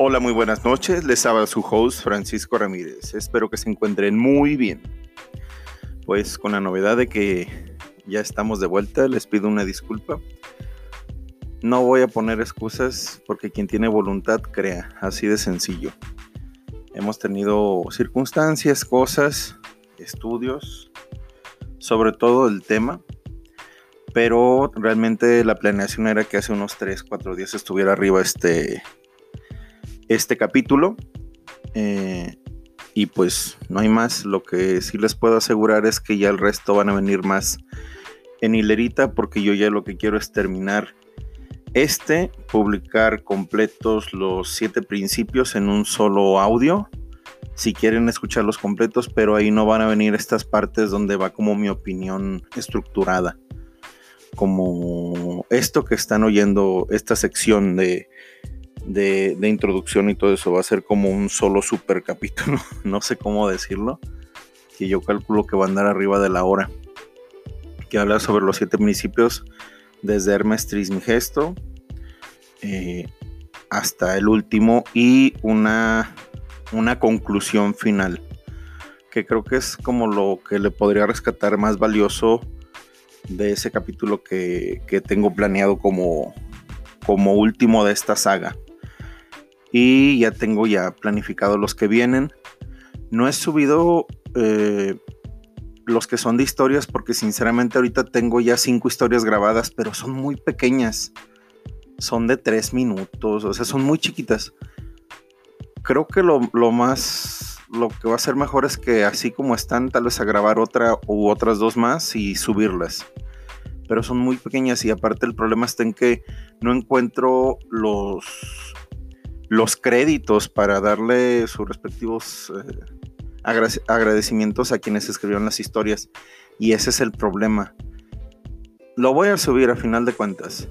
Hola, muy buenas noches. Les habla su host Francisco Ramírez. Espero que se encuentren muy bien. Pues con la novedad de que ya estamos de vuelta, les pido una disculpa. No voy a poner excusas porque quien tiene voluntad crea, así de sencillo. Hemos tenido circunstancias, cosas, estudios, sobre todo el tema, pero realmente la planeación era que hace unos 3, 4 días estuviera arriba este este capítulo. Eh, y pues no hay más. Lo que sí les puedo asegurar es que ya el resto van a venir más en hilerita porque yo ya lo que quiero es terminar este, publicar completos los siete principios en un solo audio. Si quieren escuchar los completos, pero ahí no van a venir estas partes donde va como mi opinión estructurada. Como esto que están oyendo, esta sección de de, introducción y todo eso va a ser como un solo super capítulo, no sé cómo decirlo, que yo calculo que va a andar arriba de la hora, que habla sobre los siete municipios desde Hermes Trismegisto eh, hasta el último y una, una conclusión final, que creo que es como lo que le podría rescatar más valioso de ese capítulo que, que tengo planeado como, como último de esta saga y ya tengo ya planificado los que vienen. No he subido eh, los que son de historias porque sinceramente ahorita tengo ya cinco historias grabadas, pero son muy pequeñas. Son de tres minutos, o sea, son muy chiquitas. Creo que lo, lo más, lo que va a ser mejor es que así como están, tal vez a grabar otra u otras dos más y subirlas pero son muy pequeñas y aparte el problema está en que no encuentro los los créditos para darle sus respectivos eh, agradecimientos a quienes escribieron las historias. Y ese es el problema. Lo voy a subir a final de cuentas.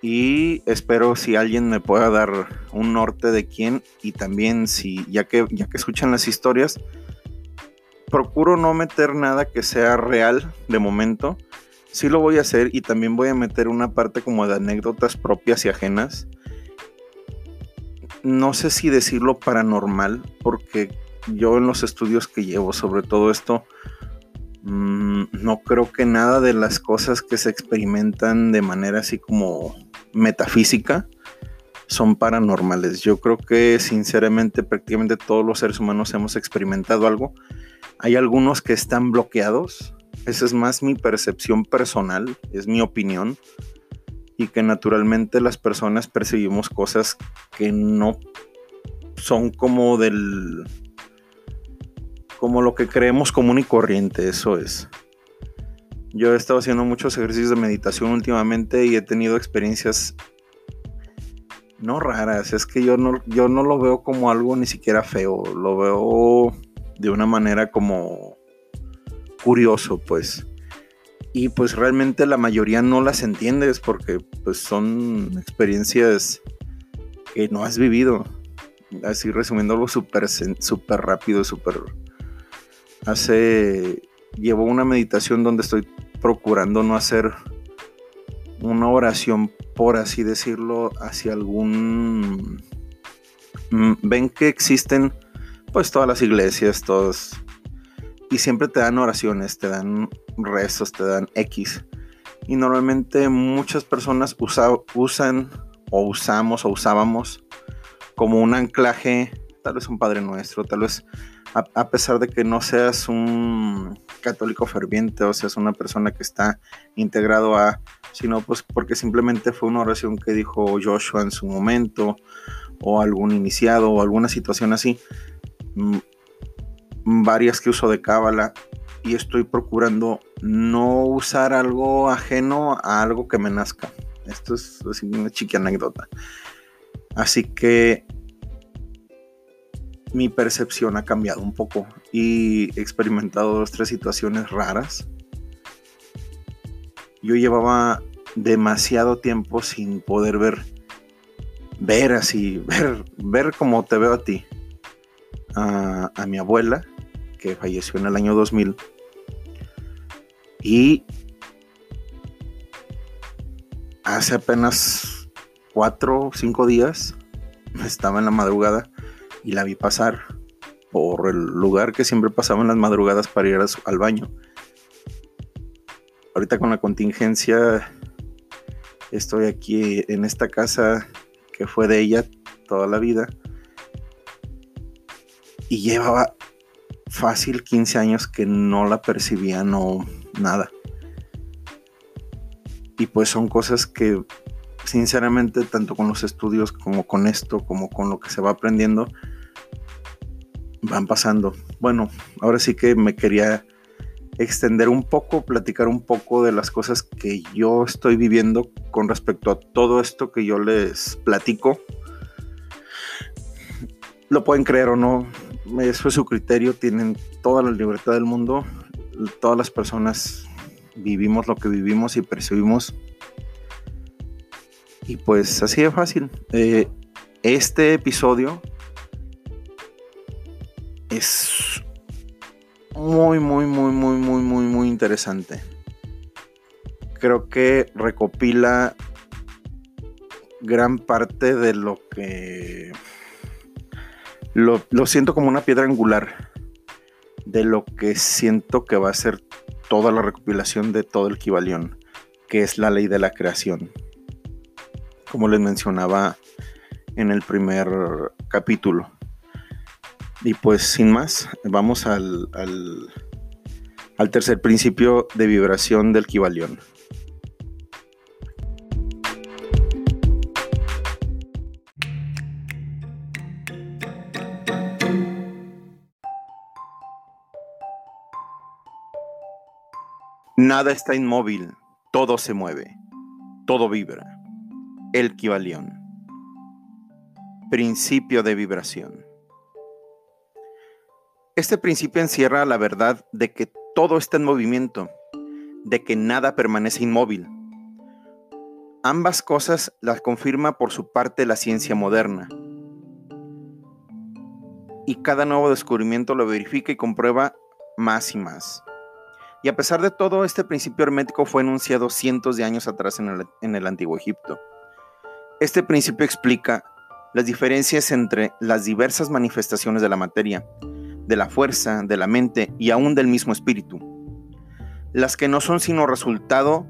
Y espero si alguien me pueda dar un norte de quién. Y también si, ya que, ya que escuchan las historias, procuro no meter nada que sea real de momento. Sí lo voy a hacer y también voy a meter una parte como de anécdotas propias y ajenas no sé si decirlo paranormal, porque yo en los estudios que llevo sobre todo esto, mm, no creo que nada de las cosas que se experimentan de manera así como metafísica son paranormales. Yo creo que sinceramente prácticamente todos los seres humanos hemos experimentado algo. Hay algunos que están bloqueados. Esa es más mi percepción personal, es mi opinión y que naturalmente las personas percibimos cosas que no son como del como lo que creemos común y corriente, eso es. Yo he estado haciendo muchos ejercicios de meditación últimamente y he tenido experiencias no raras, es que yo no, yo no lo veo como algo ni siquiera feo, lo veo de una manera como curioso, pues y pues realmente la mayoría no las entiendes porque pues son experiencias que no has vivido. Así resumiéndolo súper super rápido, súper... Hace... Llevo una meditación donde estoy procurando no hacer una oración, por así decirlo, hacia algún... Mm, ven que existen pues todas las iglesias, todos... Y siempre te dan oraciones, te dan rezos te dan X. Y normalmente muchas personas usan o usamos o usábamos como un anclaje, tal vez un Padre Nuestro, tal vez a, pesar de que no seas un católico ferviente o seas una persona que está integrado a, sino pues porque simplemente fue una oración que dijo Joshua en su momento o algún iniciado o alguna situación así. Varias que uso de cábala y estoy procurando no usar algo ajeno a algo que me nazca. Esto es una chiqui anécdota. Así que mi percepción ha cambiado un poco y he experimentado dos, tres situaciones raras. Yo llevaba demasiado tiempo sin poder ver, ver así, ver, ver como te veo a ti, a mi abuela, que falleció en el año 2000, y hace apenas cuatro o cinco días, estaba en la madrugada, y la vi pasar por el lugar que siempre pasaba en las madrugadas para ir al baño. Ahorita con la contingencia estoy aquí en esta casa que fue de ella toda la vida y llevaba fácil 15 años que no la percibía, no nada. Y pues son cosas que sinceramente, tanto con los estudios como con esto, como con lo que se va aprendiendo, van pasando. Bueno, ahora sí que me quería extender un poco, platicar un poco de las cosas que yo estoy viviendo con respecto a todo esto que yo les platico. Lo pueden creer o no, eso es su criterio, tienen toda la libertad del mundo, todas las personas vivimos lo que vivimos y percibimos y pues así de fácil. Eh, este episodio es muy, muy, muy, muy, muy, muy, muy interesante. Creo que recopila gran parte de lo que... Lo, lo siento como una piedra angular de lo que siento que va a ser toda la recopilación de todo el Kibalión, que es la ley de la creación como les mencionaba en el primer capítulo. Y pues sin más, vamos al, al, tercer principio de vibración del Kibalión. Nada está inmóvil, todo se mueve, todo vibra. El Kibalión. Principio de vibración. Este principio encierra la verdad de que todo está en movimiento, de que nada permanece inmóvil. Ambas cosas las confirma por su parte la ciencia moderna. Y cada nuevo descubrimiento lo verifica y comprueba más y más. Y a pesar de todo, este principio hermético fue enunciado cientos de años atrás en el, en el antiguo Egipto. Este principio explica las diferencias entre las diversas manifestaciones de la materia, de la fuerza, de la mente y aún del mismo espíritu, las que no son sino resultado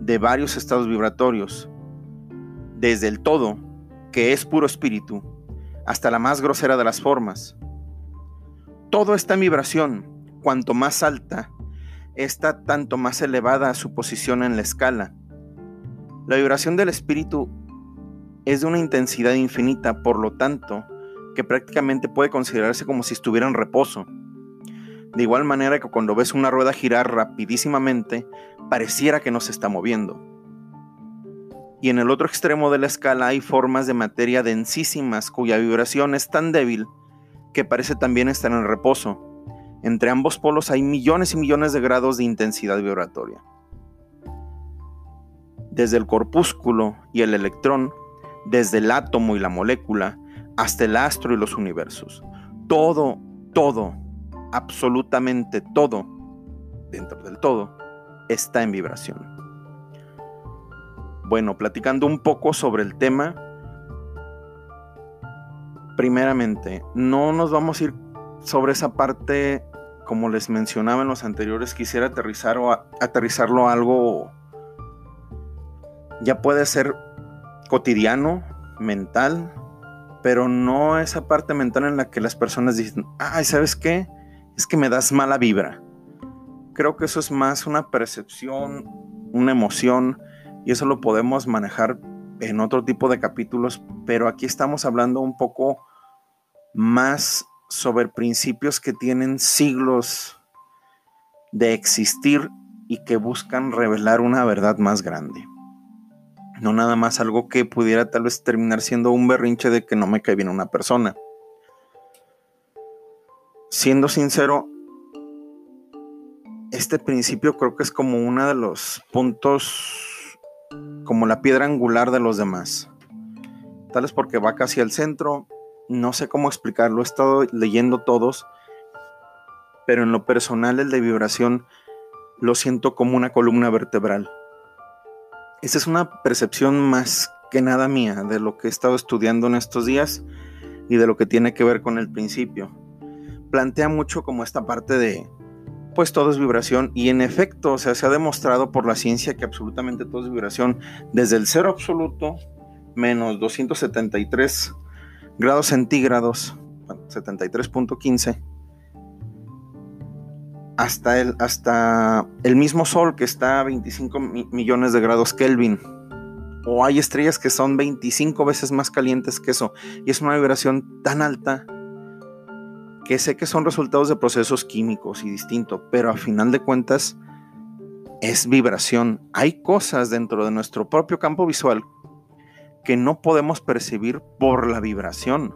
de varios estados vibratorios, desde el todo, que es puro espíritu, hasta la más grosera de las formas. Todo está en vibración, cuanto más alta, está tanto más elevada su posición en la escala. La vibración del espíritu es de una intensidad infinita, por lo tanto, que prácticamente puede considerarse como si estuviera en reposo. De igual manera que cuando ves una rueda girar rapidísimamente, pareciera que no se está moviendo. Y en el otro extremo de la escala hay formas de materia densísimas cuya vibración es tan débil que parece también estar en reposo. Entre ambos polos hay millones y millones de grados de intensidad vibratoria. Desde el corpúsculo y el electrón desde el átomo y la molécula hasta el astro y los universos. Todo, todo, absolutamente todo, dentro del todo, está en vibración. Bueno, platicando un poco sobre el tema, primeramente, no nos vamos a ir sobre esa parte, como les mencionaba en los anteriores, quisiera aterrizar o aterrizarlo algo, ya puede ser cotidiano, mental, pero no esa parte mental en la que las personas dicen, ay, ¿sabes qué? Es que me das mala vibra. Creo que eso es más una percepción, una emoción, y eso lo podemos manejar en otro tipo de capítulos, pero aquí estamos hablando un poco más sobre principios que tienen siglos de existir y que buscan revelar una verdad más grande. No nada más algo que pudiera tal vez terminar siendo un berrinche de que no me cae bien una persona. Siendo sincero, este principio creo que es como uno de los puntos, como la piedra angular de los demás. Tal es porque va casi al centro, no sé cómo explicarlo, he estado leyendo todos, pero en lo personal el de vibración lo siento como una columna vertebral. Esa es una percepción más que nada mía de lo que he estado estudiando en estos días y de lo que tiene que ver con el principio. Plantea mucho como esta parte de pues todo es vibración y en efecto, o sea, se ha demostrado por la ciencia que absolutamente todo es vibración, desde el cero absoluto menos 273 grados centígrados, 73.15, hasta el, hasta el mismo Sol que está a 25 millones de grados Kelvin. O hay estrellas que son 25 veces más calientes que eso. Y es una vibración tan alta que sé que son resultados de procesos químicos y distinto, pero a final de cuentas es vibración. Hay cosas dentro de nuestro propio campo visual que no podemos percibir por la vibración.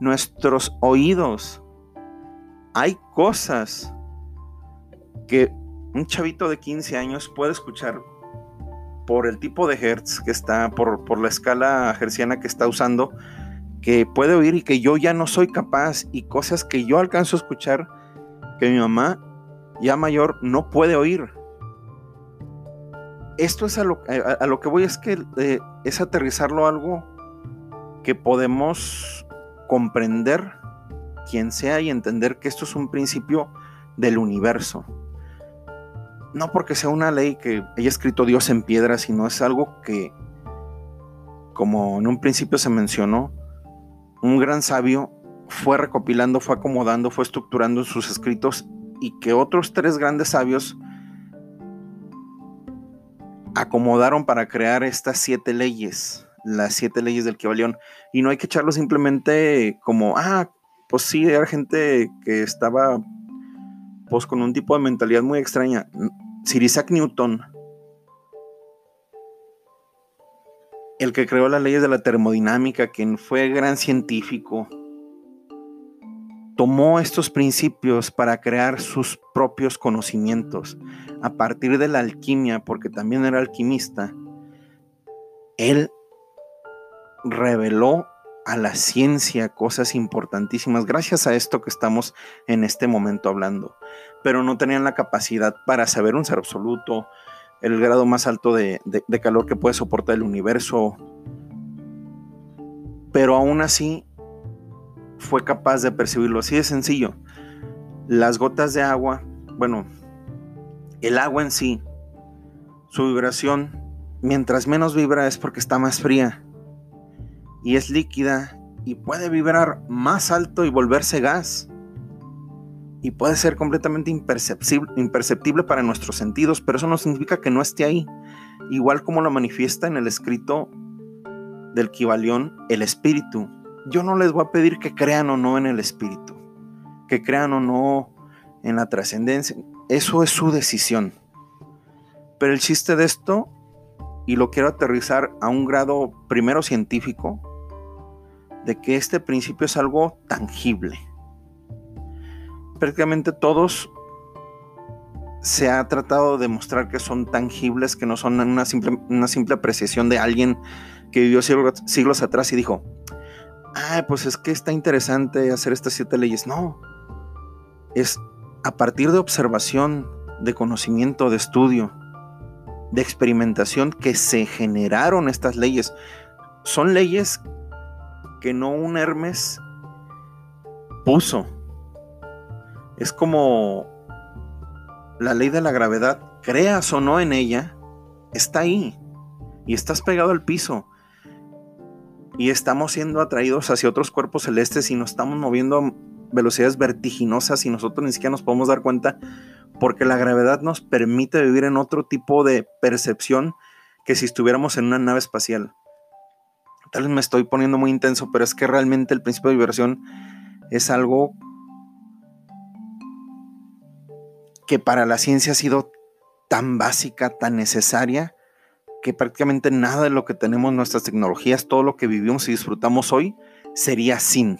Nuestros oídos, hay cosas que un chavito de 15 años puede escuchar por el tipo de hertz que está, por, por la escala hertziana que está usando, que puede oír y que yo ya no soy capaz y cosas que yo alcanzo a escuchar que mi mamá ya mayor no puede oír. Esto es a lo, que voy, es que eh, es aterrizarlo a algo que podemos comprender quien sea y entender que esto es un principio del universo. No porque sea una ley que haya escrito Dios en piedra, sino es algo que, como en un principio se mencionó, un gran sabio fue recopilando, fue acomodando, fue estructurando sus escritos y que otros tres grandes sabios acomodaron para crear estas siete leyes, las siete leyes del Kibalión. Y no hay que echarlo simplemente como, ah, pues sí, era gente que estaba pues con un tipo de mentalidad muy extraña. Sir Isaac Newton el que creó las leyes de la termodinámica, quien fue gran científico, tomó estos principios para crear sus propios conocimientos. A partir de la alquimia, porque también era alquimista, él reveló a la ciencia cosas importantísimas gracias a esto que estamos en este momento hablando. Pero no tenían la capacidad para saber un ser absoluto, el grado más alto de, calor que puede soportar el universo. Pero aún así fue capaz de percibirlo. Así de sencillo. Las gotas de agua, bueno, el agua en sí, su vibración, mientras menos vibra es porque está más fría. Y es líquida y puede vibrar más alto y volverse gas y puede ser completamente imperceptible, para nuestros sentidos, pero eso no significa que no esté ahí. Igual como lo manifiesta en el escrito del Kibalión, el espíritu. Yo no les voy a pedir que crean o no en el espíritu, que crean o no en la trascendencia. Eso es su decisión. Pero el chiste de esto, y lo quiero aterrizar a un grado primero científico, de que este principio es algo tangible prácticamente todos se ha tratado de mostrar que son tangibles, que no son una simple, una simple apreciación de alguien que vivió siglos, atrás y dijo, ah, pues es que está interesante hacer estas siete leyes. No, es a partir de observación, de conocimiento, de estudio, de experimentación que se generaron estas leyes. Son leyes que no un Hermes puso, es como la ley de la gravedad, creas o no en ella, está ahí y estás pegado al piso. Y estamos siendo atraídos hacia otros cuerpos celestes y nos estamos moviendo a velocidades vertiginosas y nosotros ni siquiera nos podemos dar cuenta porque la gravedad nos permite vivir en otro tipo de percepción que si estuviéramos en una nave espacial. Tal vez me estoy poniendo muy intenso, pero es que realmente el principio de vibración es algo que para la ciencia ha sido tan básica, tan necesaria, que prácticamente nada de lo que tenemos, nuestras tecnologías, todo lo que vivimos y disfrutamos hoy, sería sin.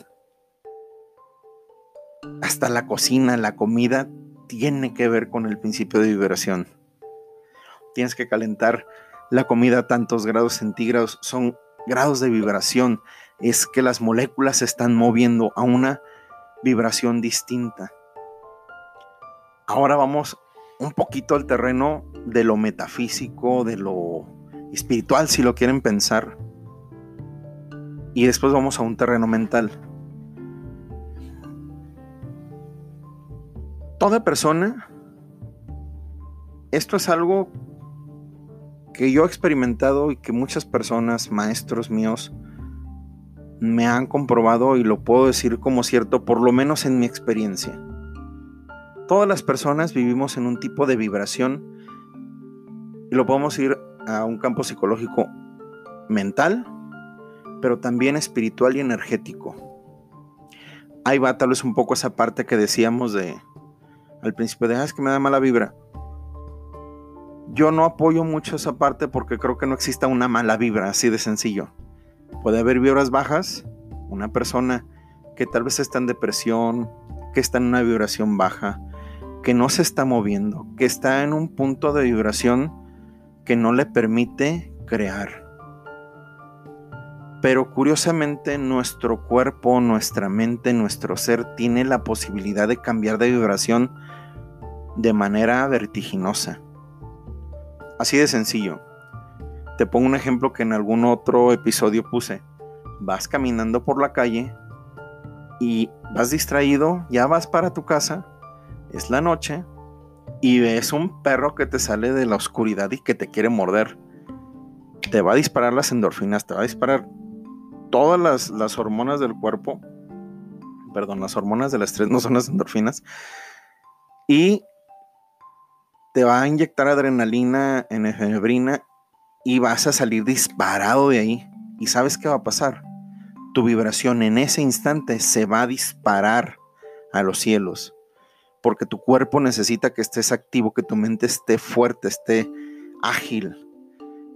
Hasta la cocina, la comida, tiene que ver con el principio de vibración. Tienes que calentar la comida a tantos grados centígrados, son grados de vibración. Es que las moléculas se están moviendo a una vibración distinta. Ahora vamos un poquito al terreno de lo metafísico, de lo espiritual, si lo quieren pensar. Y después vamos a un terreno mental. Toda persona, esto es algo que yo he experimentado y que muchas personas, maestros míos, me han comprobado y lo puedo decir como cierto, por lo menos en mi experiencia. Todas las personas vivimos en un tipo de vibración y lo podemos ir a un campo psicológico mental, pero también espiritual y energético. Ahí va tal vez un poco esa parte que decíamos de al principio de, ah, que me da mala vibra. Yo no apoyo mucho esa parte porque creo que no exista una mala vibra, así de sencillo. Puede haber vibras bajas, una persona que tal vez está en depresión, que está en una vibración baja, que no se está moviendo, que está en un punto de vibración que no le permite crear. Pero curiosamente nuestro cuerpo, nuestra mente, nuestro ser tiene la posibilidad de cambiar de vibración de manera vertiginosa. Así de sencillo. Te pongo un ejemplo que en algún otro episodio puse. Vas caminando por la calle y vas distraído, ya vas para tu casa es la noche y ves un perro que te sale de la oscuridad y que te quiere morder. Te va a disparar las endorfinas, te va a disparar todas las, hormonas del cuerpo. Perdón, las hormonas del estrés no son las endorfinas. Y te va a inyectar adrenalina, en efebrina y vas a salir disparado de ahí. ¿Y sabes qué va a pasar? Tu vibración en ese instante se va a disparar a los cielos porque tu cuerpo necesita que estés activo, que tu mente esté fuerte, esté ágil.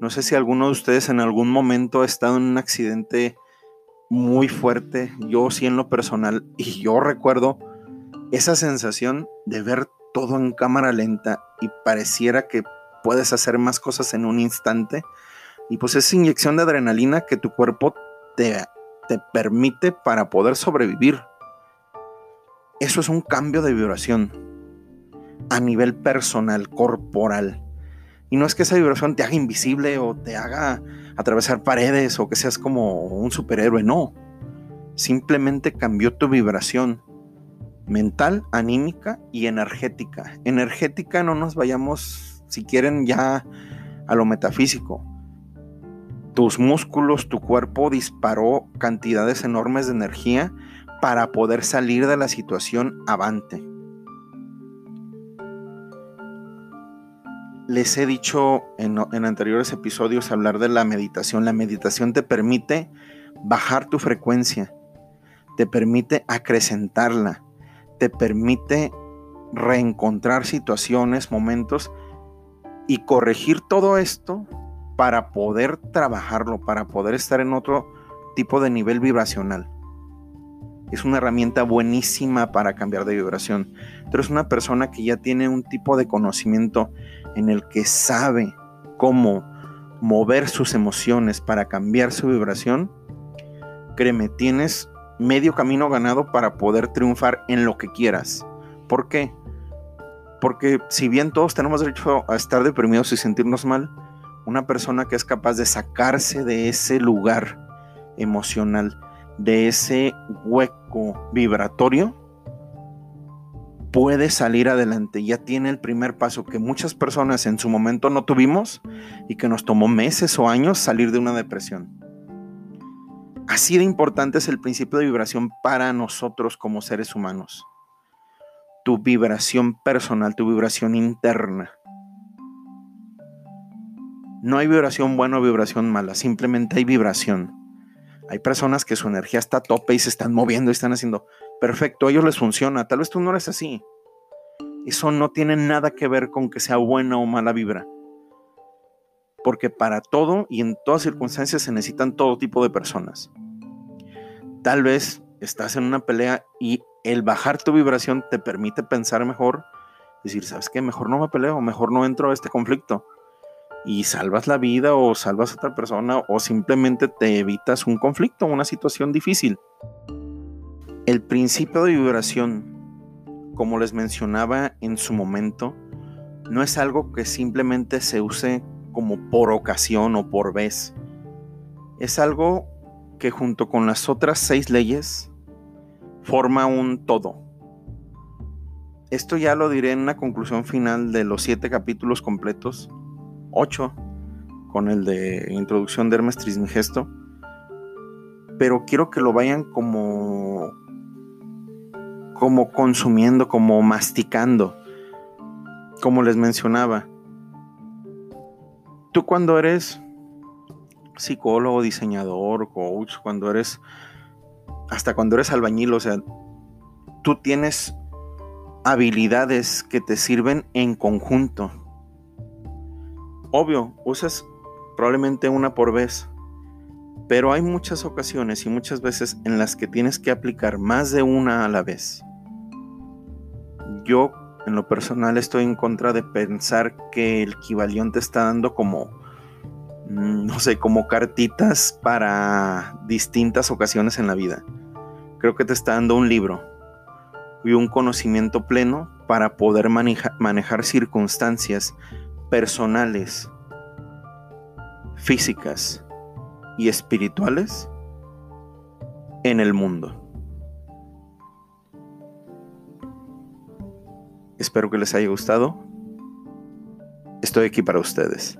No sé si alguno de ustedes en algún momento ha estado en un accidente muy fuerte, yo sí en lo personal, y yo recuerdo esa sensación de ver todo en cámara lenta y pareciera que puedes hacer más cosas en un instante. Y pues esa inyección de adrenalina que tu cuerpo te, te permite para poder sobrevivir. Eso es un cambio de vibración a nivel personal, corporal. Y no es que esa vibración te haga invisible o te haga atravesar paredes o que seas como un superhéroe, no. Simplemente cambió tu vibración mental, anímica y energética. Energética no nos vayamos, si quieren, ya a lo metafísico. Tus músculos, tu cuerpo disparó cantidades enormes de energía para poder salir de la situación avante. Les he dicho en, anteriores episodios hablar de la meditación. La meditación te permite bajar tu frecuencia, te permite acrecentarla, te permite reencontrar situaciones, momentos y corregir todo esto para poder trabajarlo, para poder estar en otro tipo de nivel vibracional es una herramienta buenísima para cambiar de vibración. Pero es una persona que ya tiene un tipo de conocimiento en el que sabe cómo mover sus emociones para cambiar su vibración. Créeme, tienes medio camino ganado para poder triunfar en lo que quieras. ¿Por qué? Porque si bien todos tenemos derecho a estar deprimidos y sentirnos mal, una persona que es capaz de sacarse de ese lugar emocional, de ese hueco vibratorio, puede salir adelante. Ya tiene el primer paso que muchas personas en su momento no tuvimos y que nos tomó meses o años salir de una depresión. Así de importante es el principio de vibración para nosotros como seres humanos. Tu vibración personal, tu vibración interna. No hay vibración buena o vibración mala, simplemente hay vibración. Hay personas que su energía está a tope y se están moviendo y están haciendo perfecto, a ellos les funciona. Tal vez tú no eres así. Eso no tiene nada que ver con que sea buena o mala vibra. porque para todo y en todas circunstancias se necesitan todo tipo de personas. Tal vez estás en una pelea y el bajar tu vibración te permite pensar mejor, decir, ¿sabes qué? Mejor no me peleo, mejor no entro a este conflicto. Y salvas la vida o salvas a otra persona o simplemente te evitas un conflicto, una situación difícil. El principio de vibración, como les mencionaba en su momento, no es algo que simplemente se use como por ocasión o por vez. Es algo que junto con las otras seis leyes forma un todo. Esto ya lo diré en una conclusión final de los siete capítulos completos, ocho, con el de introducción de Hermes Trismegisto, pero quiero que lo vayan como como consumiendo, como masticando. Como les mencionaba, tú cuando eres psicólogo, diseñador, coach, cuando eres, hasta cuando eres albañil, o sea, tú tienes habilidades que te sirven en conjunto. Obvio, usas probablemente una por vez, pero hay muchas ocasiones y muchas veces en las que tienes que aplicar más de una a la vez. Yo en lo personal estoy en contra de pensar que el Kibalión te está dando como, mm, no sé, como cartitas para distintas ocasiones en la vida. Creo que te está dando un libro y un conocimiento pleno para poder manejar circunstancias personales, físicas y espirituales en el mundo. Espero que les haya gustado. Estoy aquí para ustedes.